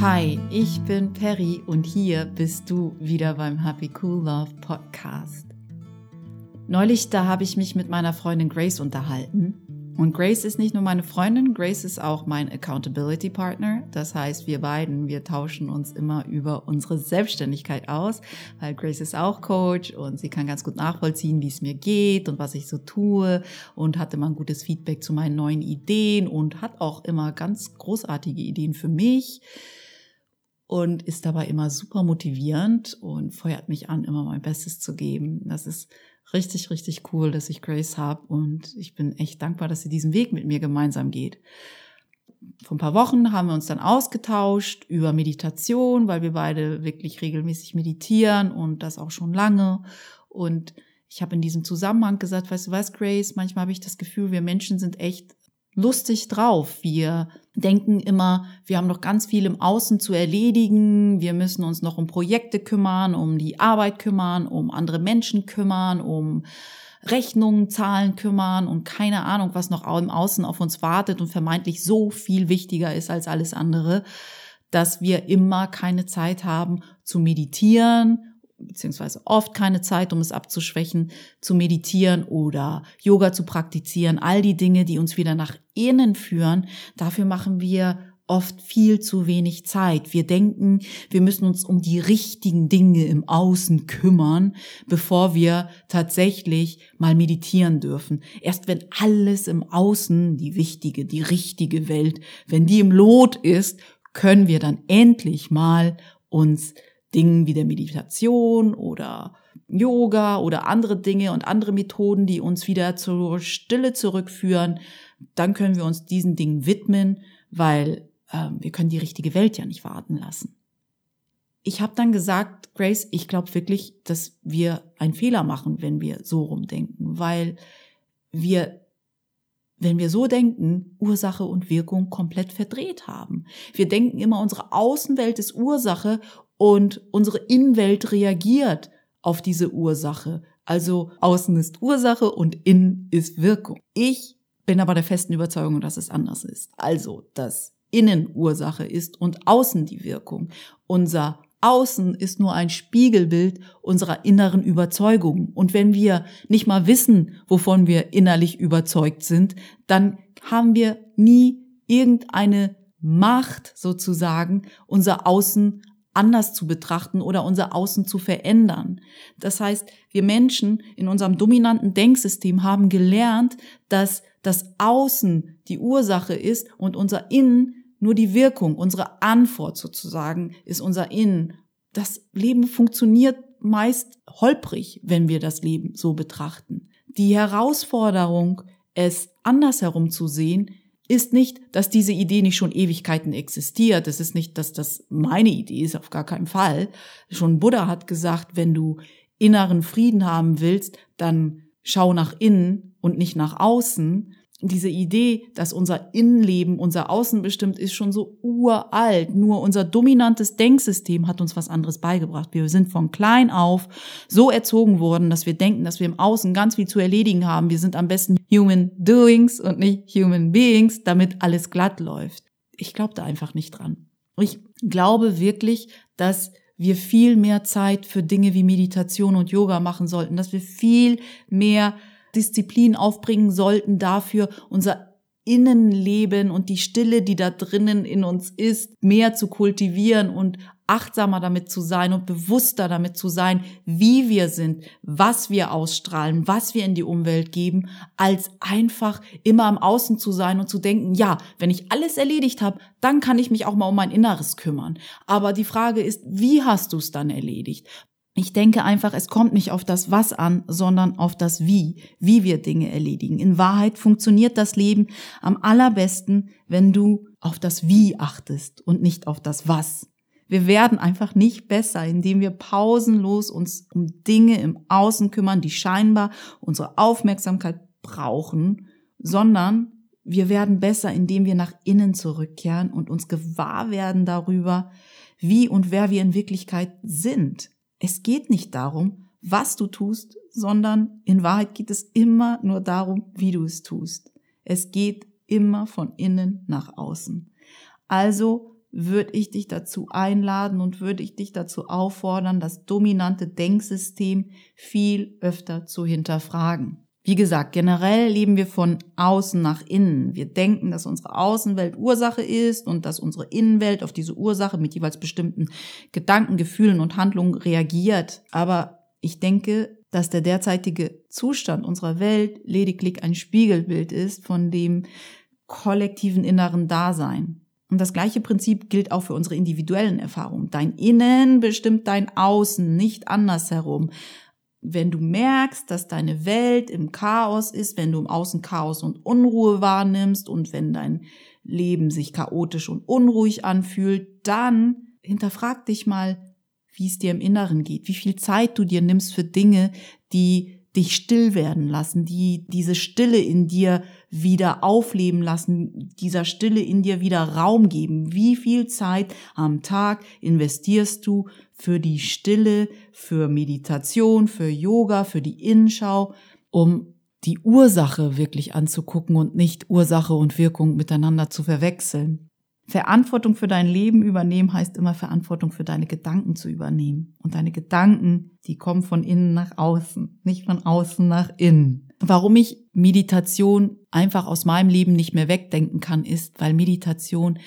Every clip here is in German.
Hi, ich bin Perry und hier bist du wieder beim Happy Cool Love Podcast. Neulich, da habe ich mich mit meiner Freundin Grace unterhalten. Und Grace ist nicht nur meine Freundin, Grace ist auch mein Accountability Partner. Das heißt, wir beiden, wir tauschen uns immer über unsere Selbstständigkeit aus, weil Grace ist auch Coach und sie kann ganz gut nachvollziehen, wie es mir geht und was ich so tue und hat immer ein gutes Feedback zu meinen neuen Ideen und hat auch immer ganz großartige Ideen für mich und ist dabei immer super motivierend und feuert mich an, immer mein Bestes zu geben. Das ist richtig, richtig cool, dass ich Grace habe und ich bin echt dankbar, dass sie diesen Weg mit mir gemeinsam geht. Vor ein paar Wochen haben wir uns dann ausgetauscht über Meditation, weil wir beide wirklich regelmäßig meditieren und das auch schon lange. Und ich habe in diesem Zusammenhang gesagt, weißt du was, Grace, manchmal habe ich das Gefühl, wir Menschen sind echt lustig drauf. Wir denken immer, wir haben noch ganz viel im Außen zu erledigen. Wir müssen uns noch um Projekte kümmern, um die Arbeit kümmern, um andere Menschen kümmern, um Rechnungen, Zahlen kümmern und keine Ahnung, was noch im Außen auf uns wartet und vermeintlich so viel wichtiger ist als alles andere, dass wir immer keine Zeit haben zu meditieren beziehungsweise oft keine Zeit, um es abzuschwächen, zu meditieren oder Yoga zu praktizieren. All die Dinge, die uns wieder nach innen führen, dafür machen wir oft viel zu wenig Zeit. Wir denken, wir müssen uns um die richtigen Dinge im Außen kümmern, bevor wir tatsächlich mal meditieren dürfen. Erst wenn alles im Außen, die wichtige, die richtige Welt, wenn die im Lot ist, können wir dann endlich mal uns Dingen wie der Meditation oder Yoga oder andere Dinge und andere Methoden, die uns wieder zur Stille zurückführen, dann können wir uns diesen Dingen widmen, weil äh, wir können die richtige Welt ja nicht warten lassen. Ich habe dann gesagt, Grace, ich glaube wirklich, dass wir einen Fehler machen, wenn wir so rumdenken, weil wir wenn wir so denken, Ursache und Wirkung komplett verdreht haben. Wir denken immer, unsere Außenwelt ist Ursache und unsere Innenwelt reagiert auf diese Ursache. Also außen ist Ursache und innen ist Wirkung. Ich bin aber der festen Überzeugung, dass es anders ist. Also, dass innen Ursache ist und außen die Wirkung. Unser Außen ist nur ein Spiegelbild unserer inneren Überzeugung. Und wenn wir nicht mal wissen, wovon wir innerlich überzeugt sind, dann haben wir nie irgendeine Macht sozusagen, unser Außen anders zu betrachten oder unser Außen zu verändern. Das heißt, wir Menschen in unserem dominanten Denksystem haben gelernt, dass das Außen die Ursache ist und unser Innen nur die Wirkung, unsere Antwort sozusagen ist unser Innen. Das Leben funktioniert meist holprig, wenn wir das Leben so betrachten. Die Herausforderung, es andersherum zu sehen, ist nicht, dass diese Idee nicht schon Ewigkeiten existiert. Es ist nicht, dass das meine Idee ist, auf gar keinen Fall. Schon Buddha hat gesagt, wenn du inneren Frieden haben willst, dann schau nach innen und nicht nach außen diese Idee, dass unser Innenleben unser Außen bestimmt, ist schon so uralt. Nur unser dominantes Denksystem hat uns was anderes beigebracht. Wir sind von klein auf so erzogen worden, dass wir denken, dass wir im Außen ganz viel zu erledigen haben. Wir sind am besten Human Doings und nicht Human Beings, damit alles glatt läuft. Ich glaube da einfach nicht dran. Ich glaube wirklich, dass wir viel mehr Zeit für Dinge wie Meditation und Yoga machen sollten, dass wir viel mehr Disziplin aufbringen sollten dafür, unser Innenleben und die Stille, die da drinnen in uns ist, mehr zu kultivieren und achtsamer damit zu sein und bewusster damit zu sein, wie wir sind, was wir ausstrahlen, was wir in die Umwelt geben, als einfach immer am Außen zu sein und zu denken, ja, wenn ich alles erledigt habe, dann kann ich mich auch mal um mein Inneres kümmern. Aber die Frage ist, wie hast du es dann erledigt? Ich denke einfach, es kommt nicht auf das Was an, sondern auf das Wie, wie wir Dinge erledigen. In Wahrheit funktioniert das Leben am allerbesten, wenn du auf das Wie achtest und nicht auf das Was. Wir werden einfach nicht besser, indem wir pausenlos uns um Dinge im Außen kümmern, die scheinbar unsere Aufmerksamkeit brauchen, sondern wir werden besser, indem wir nach innen zurückkehren und uns gewahr werden darüber, wie und wer wir in Wirklichkeit sind. Es geht nicht darum, was du tust, sondern in Wahrheit geht es immer nur darum, wie du es tust. Es geht immer von innen nach außen. Also würde ich dich dazu einladen und würde ich dich dazu auffordern, das dominante Denksystem viel öfter zu hinterfragen. Wie gesagt, generell leben wir von außen nach innen. Wir denken, dass unsere Außenwelt Ursache ist und dass unsere Innenwelt auf diese Ursache mit jeweils bestimmten Gedanken, Gefühlen und Handlungen reagiert. Aber ich denke, dass der derzeitige Zustand unserer Welt lediglich ein Spiegelbild ist von dem kollektiven inneren Dasein. Und das gleiche Prinzip gilt auch für unsere individuellen Erfahrungen. Dein Innen bestimmt dein Außen, nicht andersherum. Wenn du merkst, dass deine Welt im Chaos ist, wenn du im Außen Chaos und Unruhe wahrnimmst und wenn dein Leben sich chaotisch und unruhig anfühlt, dann hinterfrag dich mal, wie es dir im Inneren geht, wie viel Zeit du dir nimmst für Dinge, die dich still werden lassen, die diese Stille in dir wieder aufleben lassen, dieser Stille in dir wieder Raum geben. Wie viel Zeit am Tag investierst du für die Stille, für Meditation, für Yoga, für die Innenschau, um die Ursache wirklich anzugucken und nicht Ursache und Wirkung miteinander zu verwechseln. Verantwortung für dein Leben übernehmen heißt immer Verantwortung für deine Gedanken zu übernehmen. Und deine Gedanken, die kommen von innen nach außen, nicht von außen nach innen. Warum ich Meditation einfach aus meinem Leben nicht mehr wegdenken kann, ist, weil Meditation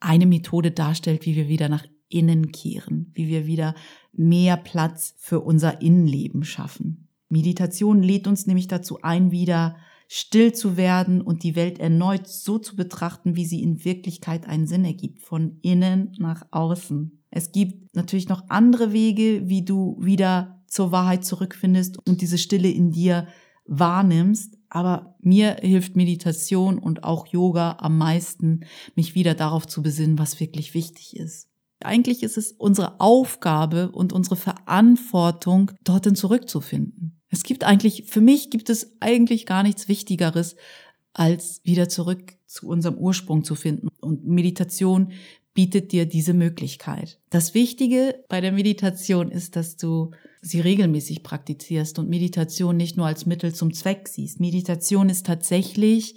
eine Methode darstellt, wie wir wieder nach innen kehren, wie wir wieder mehr Platz für unser Innenleben schaffen. Meditation lädt uns nämlich dazu ein, wieder still zu werden und die Welt erneut so zu betrachten, wie sie in Wirklichkeit einen Sinn ergibt, von innen nach außen. Es gibt natürlich noch andere Wege, wie du wieder zur Wahrheit zurückfindest und diese Stille in dir wahrnimmst. Aber mir hilft Meditation und auch Yoga am meisten, mich wieder darauf zu besinnen, was wirklich wichtig ist. Eigentlich ist es unsere Aufgabe und unsere Verantwortung, dorthin zurückzufinden. Es gibt eigentlich, für mich gibt es eigentlich gar nichts Wichtigeres, als wieder zurück zu unserem Ursprung zu finden. Und Meditation bietet dir diese Möglichkeit. Das Wichtige bei der Meditation ist, dass du sie regelmäßig praktizierst und Meditation nicht nur als Mittel zum Zweck siehst. Meditation ist tatsächlich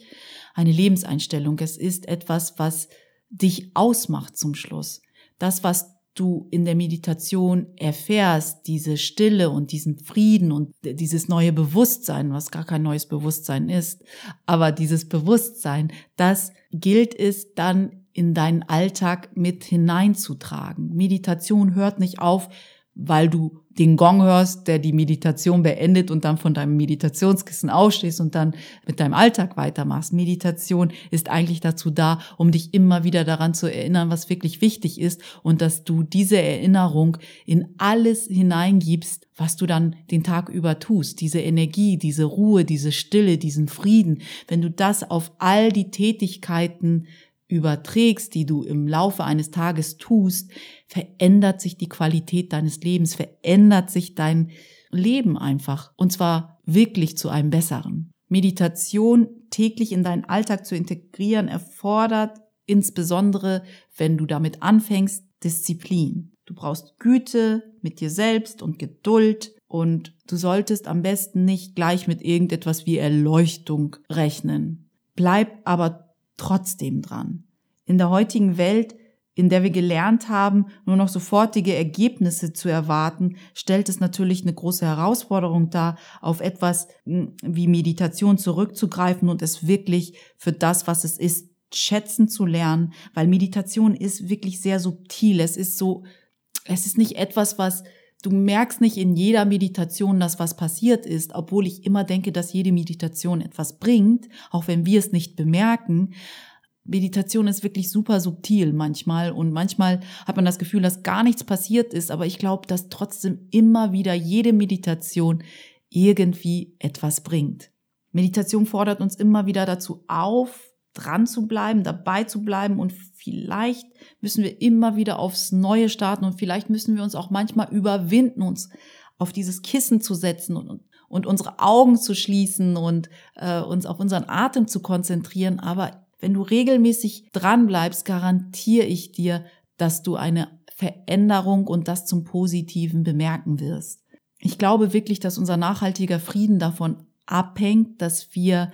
eine Lebenseinstellung. Es ist etwas, was dich ausmacht zum Schluss. Das, was du in der Meditation erfährst, diese Stille und diesen Frieden und dieses neue Bewusstsein, was gar kein neues Bewusstsein ist, aber dieses Bewusstsein, das gilt es dann in deinen Alltag mit hineinzutragen. Meditation hört nicht auf, weil du den Gong hörst, der die Meditation beendet und dann von deinem Meditationskissen ausstehst und dann mit deinem Alltag weitermachst. Meditation ist eigentlich dazu da, um dich immer wieder daran zu erinnern, was wirklich wichtig ist und dass du diese Erinnerung in alles hineingibst, was du dann den Tag über tust. Diese Energie, diese Ruhe, diese Stille, diesen Frieden. Wenn du das auf all die Tätigkeiten überträgst, die du im Laufe eines Tages tust, verändert sich die Qualität deines Lebens, verändert sich dein Leben einfach. Und zwar wirklich zu einem besseren. Meditation täglich in deinen Alltag zu integrieren erfordert insbesondere, wenn du damit anfängst, Disziplin. Du brauchst Güte mit dir selbst und Geduld und du solltest am besten nicht gleich mit irgendetwas wie Erleuchtung rechnen. Bleib aber trotzdem dran. In der heutigen Welt, in der wir gelernt haben, nur noch sofortige Ergebnisse zu erwarten, stellt es natürlich eine große Herausforderung dar, auf etwas hm, wie Meditation zurückzugreifen und es wirklich für das, was es ist, schätzen zu lernen, weil Meditation ist wirklich sehr subtil. Es ist so, es ist nicht etwas, was Du merkst nicht in jeder Meditation, dass was passiert ist, obwohl ich immer denke, dass jede Meditation etwas bringt, auch wenn wir es nicht bemerken. Meditation ist wirklich super subtil manchmal und manchmal hat man das Gefühl, dass gar nichts passiert ist, aber ich glaube, dass trotzdem immer wieder jede Meditation irgendwie etwas bringt. Meditation fordert uns immer wieder dazu auf, dran zu bleiben, dabei zu bleiben und vielleicht müssen wir immer wieder aufs Neue starten und vielleicht müssen wir uns auch manchmal überwinden, uns auf dieses Kissen zu setzen und, und unsere Augen zu schließen und äh, uns auf unseren Atem zu konzentrieren. Aber wenn du regelmäßig dran bleibst, garantiere ich dir, dass du eine Veränderung und das zum Positiven bemerken wirst. Ich glaube wirklich, dass unser nachhaltiger Frieden davon abhängt, dass wir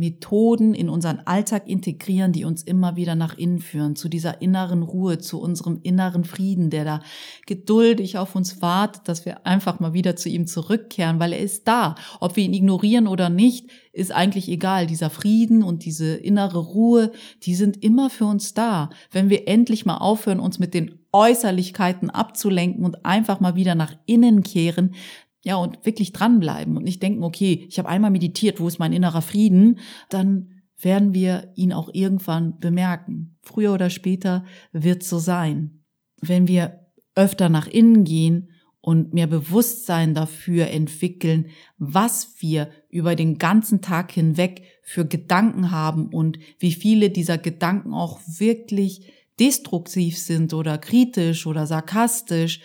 Methoden in unseren Alltag integrieren, die uns immer wieder nach innen führen, zu dieser inneren Ruhe, zu unserem inneren Frieden, der da geduldig auf uns wartet, dass wir einfach mal wieder zu ihm zurückkehren, weil er ist da. Ob wir ihn ignorieren oder nicht, ist eigentlich egal. Dieser Frieden und diese innere Ruhe, die sind immer für uns da. Wenn wir endlich mal aufhören, uns mit den Äußerlichkeiten abzulenken und einfach mal wieder nach innen kehren, ja, und wirklich dranbleiben und nicht denken, okay, ich habe einmal meditiert, wo ist mein innerer Frieden, dann werden wir ihn auch irgendwann bemerken. Früher oder später wird so sein. Wenn wir öfter nach innen gehen und mehr Bewusstsein dafür entwickeln, was wir über den ganzen Tag hinweg für Gedanken haben und wie viele dieser Gedanken auch wirklich destruktiv sind oder kritisch oder sarkastisch,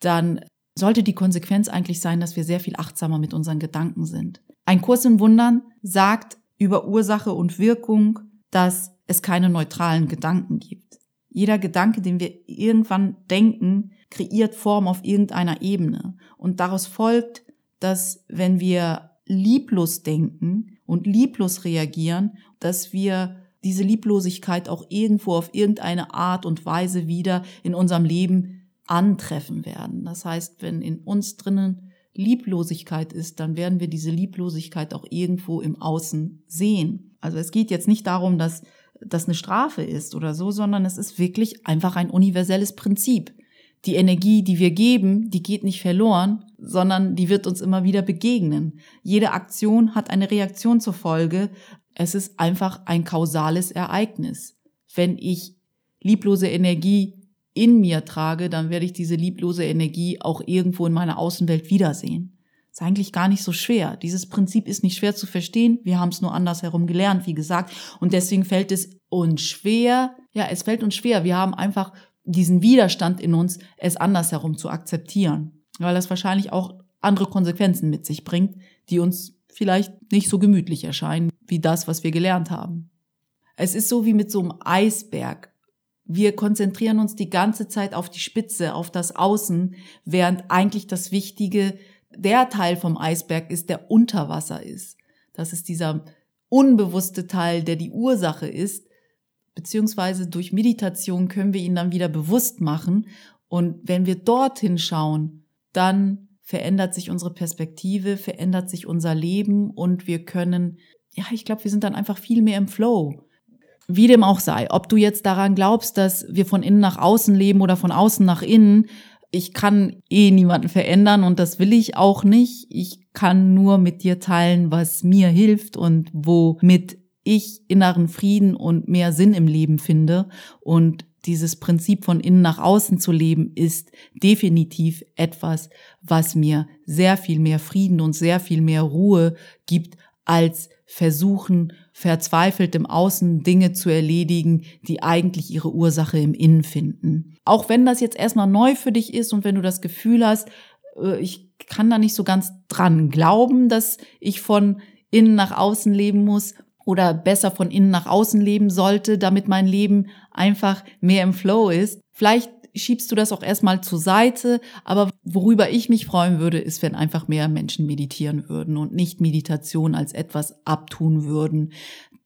dann sollte die Konsequenz eigentlich sein, dass wir sehr viel achtsamer mit unseren Gedanken sind. Ein Kurs in Wundern sagt über Ursache und Wirkung, dass es keine neutralen Gedanken gibt. Jeder Gedanke, den wir irgendwann denken, kreiert Form auf irgendeiner Ebene. Und daraus folgt, dass wenn wir lieblos denken und lieblos reagieren, dass wir diese Lieblosigkeit auch irgendwo auf irgendeine Art und Weise wieder in unserem Leben antreffen werden. Das heißt, wenn in uns drinnen Lieblosigkeit ist, dann werden wir diese Lieblosigkeit auch irgendwo im Außen sehen. Also es geht jetzt nicht darum, dass das eine Strafe ist oder so, sondern es ist wirklich einfach ein universelles Prinzip. Die Energie, die wir geben, die geht nicht verloren, sondern die wird uns immer wieder begegnen. Jede Aktion hat eine Reaktion zur Folge. Es ist einfach ein kausales Ereignis. Wenn ich lieblose Energie in mir trage, dann werde ich diese lieblose Energie auch irgendwo in meiner Außenwelt wiedersehen. Ist eigentlich gar nicht so schwer. Dieses Prinzip ist nicht schwer zu verstehen. Wir haben es nur andersherum gelernt, wie gesagt. Und deswegen fällt es uns schwer. Ja, es fällt uns schwer. Wir haben einfach diesen Widerstand in uns, es andersherum zu akzeptieren. Weil das wahrscheinlich auch andere Konsequenzen mit sich bringt, die uns vielleicht nicht so gemütlich erscheinen, wie das, was wir gelernt haben. Es ist so wie mit so einem Eisberg. Wir konzentrieren uns die ganze Zeit auf die Spitze, auf das Außen, während eigentlich das Wichtige, der Teil vom Eisberg ist, der unter Wasser ist. Das ist dieser unbewusste Teil, der die Ursache ist, beziehungsweise durch Meditation können wir ihn dann wieder bewusst machen. Und wenn wir dorthin schauen, dann verändert sich unsere Perspektive, verändert sich unser Leben und wir können, ja, ich glaube, wir sind dann einfach viel mehr im Flow. Wie dem auch sei, ob du jetzt daran glaubst, dass wir von innen nach außen leben oder von außen nach innen, ich kann eh niemanden verändern und das will ich auch nicht. Ich kann nur mit dir teilen, was mir hilft und womit ich inneren Frieden und mehr Sinn im Leben finde. Und dieses Prinzip von innen nach außen zu leben ist definitiv etwas, was mir sehr viel mehr Frieden und sehr viel mehr Ruhe gibt, als versuchen, verzweifelt im Außen Dinge zu erledigen, die eigentlich ihre Ursache im Innen finden. Auch wenn das jetzt erstmal neu für dich ist und wenn du das Gefühl hast, äh, ich kann da nicht so ganz dran glauben, dass ich von innen nach außen leben muss oder besser von innen nach außen leben sollte, damit mein Leben einfach mehr im Flow ist. Vielleicht schiebst du das auch erstmal zur Seite. Aber worüber ich mich freuen würde, ist, wenn einfach mehr Menschen meditieren würden und nicht Meditation als etwas abtun würden,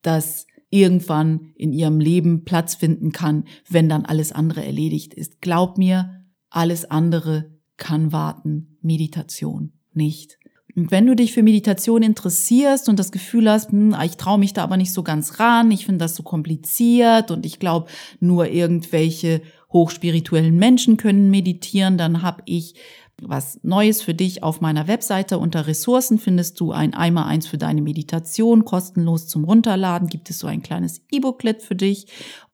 das irgendwann in ihrem Leben Platz finden kann, wenn dann alles andere erledigt ist. Glaub mir, alles andere kann warten. Meditation nicht. Und wenn du dich für Meditation interessierst und das Gefühl hast, hm, ich traue mich da aber nicht so ganz ran, ich finde das so kompliziert und ich glaube, nur irgendwelche hochspirituellen Menschen können meditieren, dann habe ich was Neues für dich auf meiner Webseite. Unter Ressourcen findest du ein Eimer eins für deine Meditation, kostenlos zum Runterladen. Gibt es so ein kleines E-Booklet für dich.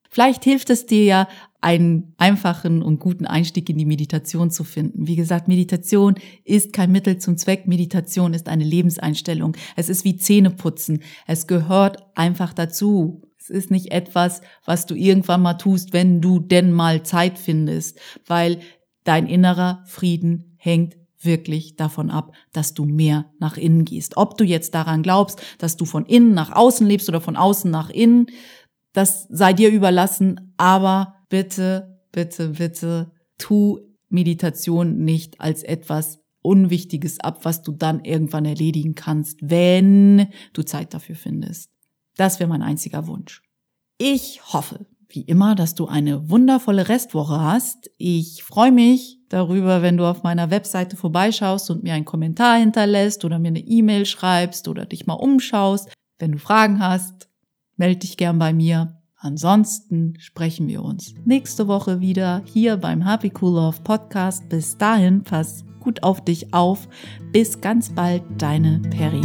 Vielleicht hilft es dir ja, einen einfachen und guten Einstieg in die Meditation zu finden. Wie gesagt, Meditation ist kein Mittel zum Zweck. Meditation ist eine Lebenseinstellung. Es ist wie Zähneputzen. Es gehört einfach dazu. Es ist nicht etwas, was du irgendwann mal tust, wenn du denn mal Zeit findest, weil dein innerer Frieden hängt wirklich davon ab, dass du mehr nach innen gehst. Ob du jetzt daran glaubst, dass du von innen nach außen lebst oder von außen nach innen, das sei dir überlassen, aber bitte, bitte, bitte tu Meditation nicht als etwas Unwichtiges ab, was du dann irgendwann erledigen kannst, wenn du Zeit dafür findest. Das wäre mein einziger Wunsch. Ich hoffe, wie immer, dass du eine wundervolle Restwoche hast. Ich freue mich darüber, wenn du auf meiner Webseite vorbeischaust und mir einen Kommentar hinterlässt oder mir eine E-Mail schreibst oder dich mal umschaust. Wenn du Fragen hast, melde dich gern bei mir. Ansonsten sprechen wir uns nächste Woche wieder hier beim Happy Cool Love Podcast. Bis dahin, pass gut auf dich auf. Bis ganz bald, deine Perry.